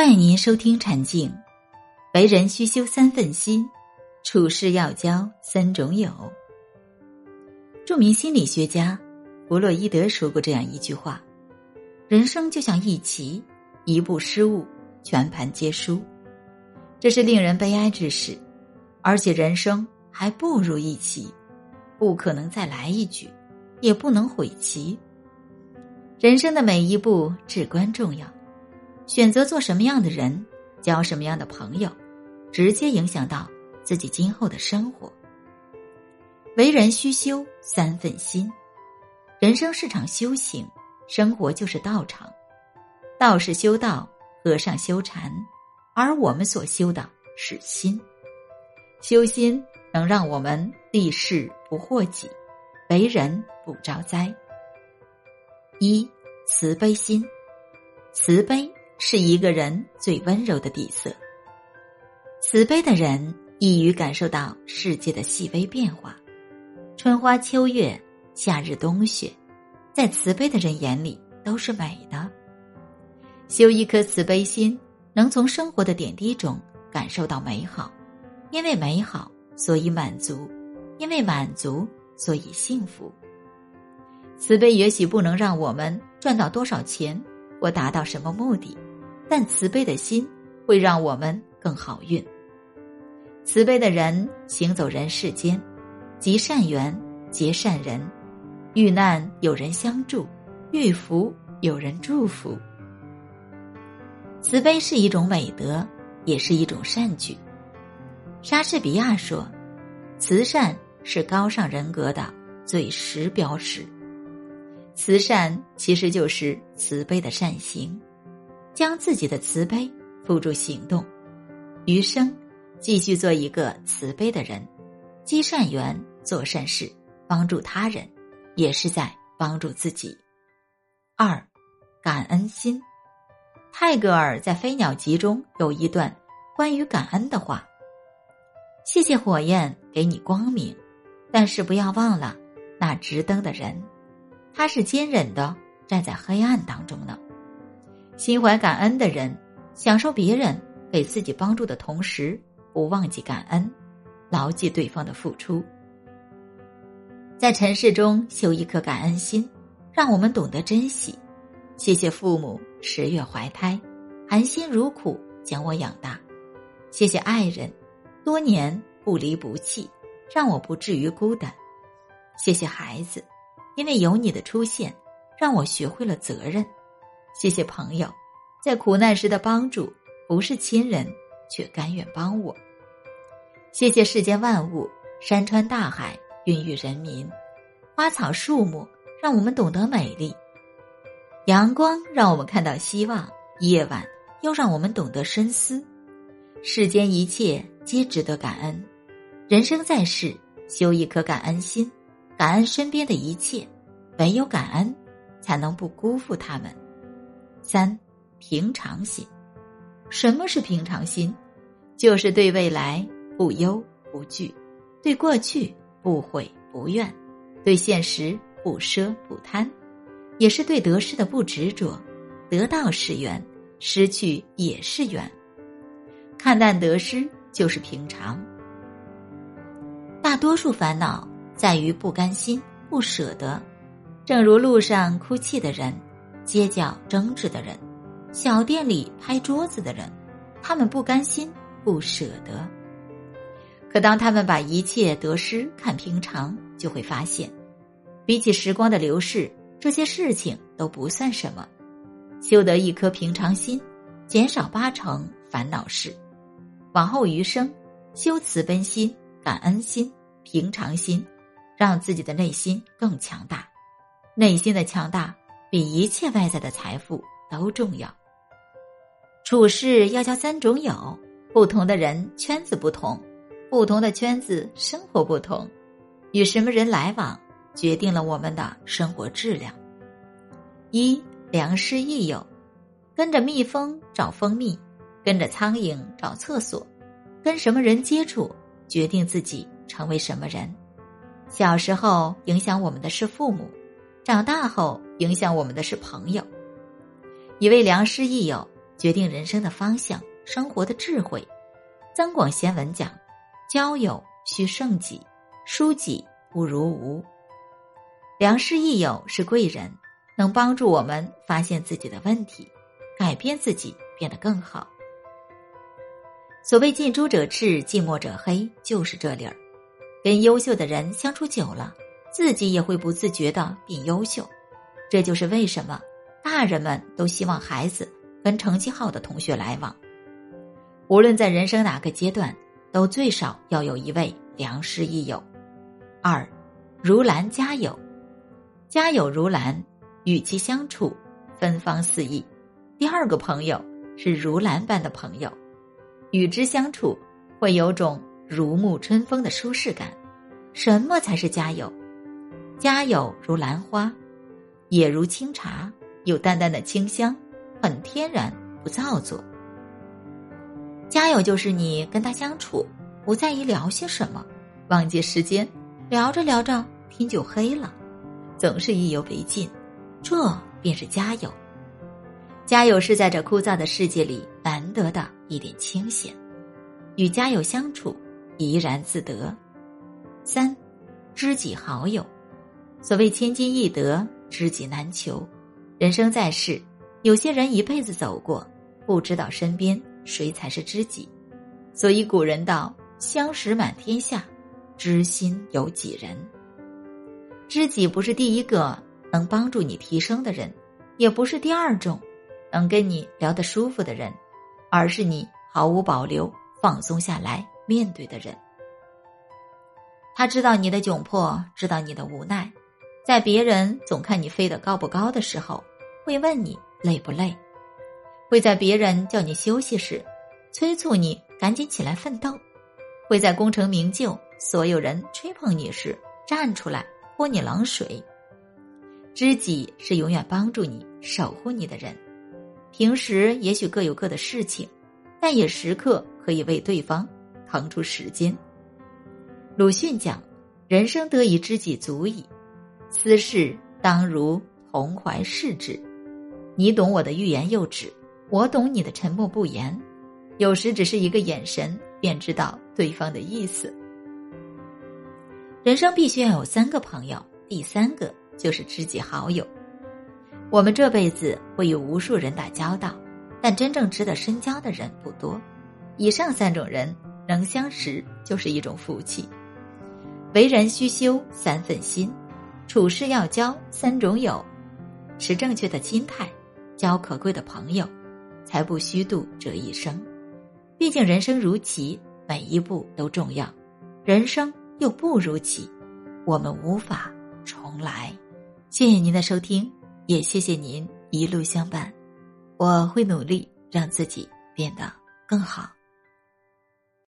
欢迎您收听《禅静》，为人需修三分心，处事要交三种友。著名心理学家弗洛伊德说过这样一句话：“人生就像一棋，一步失误，全盘皆输。”这是令人悲哀之事。而且人生还不如一棋，不可能再来一局，也不能毁棋。人生的每一步至关重要。选择做什么样的人，交什么样的朋友，直接影响到自己今后的生活。为人须修三分心，人生是场修行，生活就是道场。道是修道，和尚修禅，而我们所修的是心。修心能让我们立事不祸己，为人不招灾。一慈悲心，慈悲。是一个人最温柔的底色。慈悲的人易于感受到世界的细微变化，春花秋月，夏日冬雪，在慈悲的人眼里都是美的。修一颗慈悲心，能从生活的点滴中感受到美好，因为美好，所以满足；因为满足，所以幸福。慈悲也许不能让我们赚到多少钱，或达到什么目的。但慈悲的心会让我们更好运。慈悲的人行走人世间，积善缘，结善人，遇难有人相助，遇福有人祝福。慈悲是一种美德，也是一种善举。莎士比亚说：“慈善是高尚人格的最实标识。”慈善其实就是慈悲的善行。将自己的慈悲付诸行动，余生继续做一个慈悲的人，积善缘，做善事，帮助他人，也是在帮助自己。二，感恩心。泰戈尔在《飞鸟集》中有一段关于感恩的话：“谢谢火焰给你光明，但是不要忘了那直灯的人，他是坚忍的站在黑暗当中呢。”心怀感恩的人，享受别人给自己帮助的同时，不忘记感恩，牢记对方的付出。在尘世中修一颗感恩心，让我们懂得珍惜。谢谢父母十月怀胎，含辛茹苦将我养大；谢谢爱人，多年不离不弃，让我不至于孤单；谢谢孩子，因为有你的出现，让我学会了责任。谢谢朋友，在苦难时的帮助，不是亲人却甘愿帮我。谢谢世间万物，山川大海孕育人民，花草树木让我们懂得美丽，阳光让我们看到希望，夜晚又让我们懂得深思。世间一切皆值得感恩，人生在世，修一颗感恩心，感恩身边的一切，唯有感恩，才能不辜负他们。三，平常心。什么是平常心？就是对未来不忧不惧，对过去不悔不怨，对现实不奢不贪，也是对得失的不执着。得到是缘，失去也是缘。看淡得失就是平常。大多数烦恼在于不甘心、不舍得。正如路上哭泣的人。街角争执的人，小店里拍桌子的人，他们不甘心，不舍得。可当他们把一切得失看平常，就会发现，比起时光的流逝，这些事情都不算什么。修得一颗平常心，减少八成烦恼事。往后余生，修慈悲心、感恩心、平常心，让自己的内心更强大。内心的强大。比一切外在的财富都重要。处事要交三种友，不同的人圈子不同，不同的圈子生活不同，与什么人来往，决定了我们的生活质量。一良师益友，跟着蜜蜂找蜂蜜，跟着苍蝇找厕所，跟什么人接触，决定自己成为什么人。小时候影响我们的是父母。长大后，影响我们的是朋友。一位良师益友，决定人生的方向、生活的智慧。增广贤文讲：交友需胜己，疏己不如无。良师益友是贵人，能帮助我们发现自己的问题，改变自己，变得更好。所谓近朱者赤，近墨者黑，就是这理儿。跟优秀的人相处久了，自己也会不自觉的变优秀。这就是为什么大人们都希望孩子跟成绩好的同学来往。无论在人生哪个阶段，都最少要有一位良师益友。二，如兰家友，家友如兰，与其相处，芬芳四溢。第二个朋友是如兰般的朋友。与之相处，会有种如沐春风的舒适感。什么才是家友？家友如兰花，也如清茶，有淡淡的清香，很天然，不造作。家友就是你跟他相处，不在意聊些什么，忘记时间，聊着聊着天就黑了，总是意犹未尽，这便是家友。家友是在这枯燥的世界里难得的一点清闲，与家友相处怡然自得。三，知己好友，所谓千金易得，知己难求。人生在世，有些人一辈子走过，不知道身边谁才是知己。所以古人道：“相识满天下，知心有几人？”知己不是第一个能帮助你提升的人，也不是第二种。能跟你聊得舒服的人，而是你毫无保留放松下来面对的人。他知道你的窘迫，知道你的无奈，在别人总看你飞得高不高的时候，会问你累不累；会在别人叫你休息时，催促你赶紧起来奋斗；会在功成名就、所有人吹捧你时站出来泼你冷水。知己是永远帮助你、守护你的人。平时也许各有各的事情，但也时刻可以为对方腾出时间。鲁迅讲：“人生得一知己足矣，私事当如同怀视之。你懂我的欲言又止，我懂你的沉默不言。有时只是一个眼神，便知道对方的意思。人生必须要有三个朋友，第三个就是知己好友。”我们这辈子会与无数人打交道，但真正值得深交的人不多。以上三种人能相识，就是一种福气。为人须修三份心，处事要交三种友，持正确的心态，交可贵的朋友，才不虚度这一生。毕竟人生如棋，每一步都重要。人生又不如棋，我们无法重来。谢谢您的收听。也谢谢您一路相伴，我会努力让自己变得更好。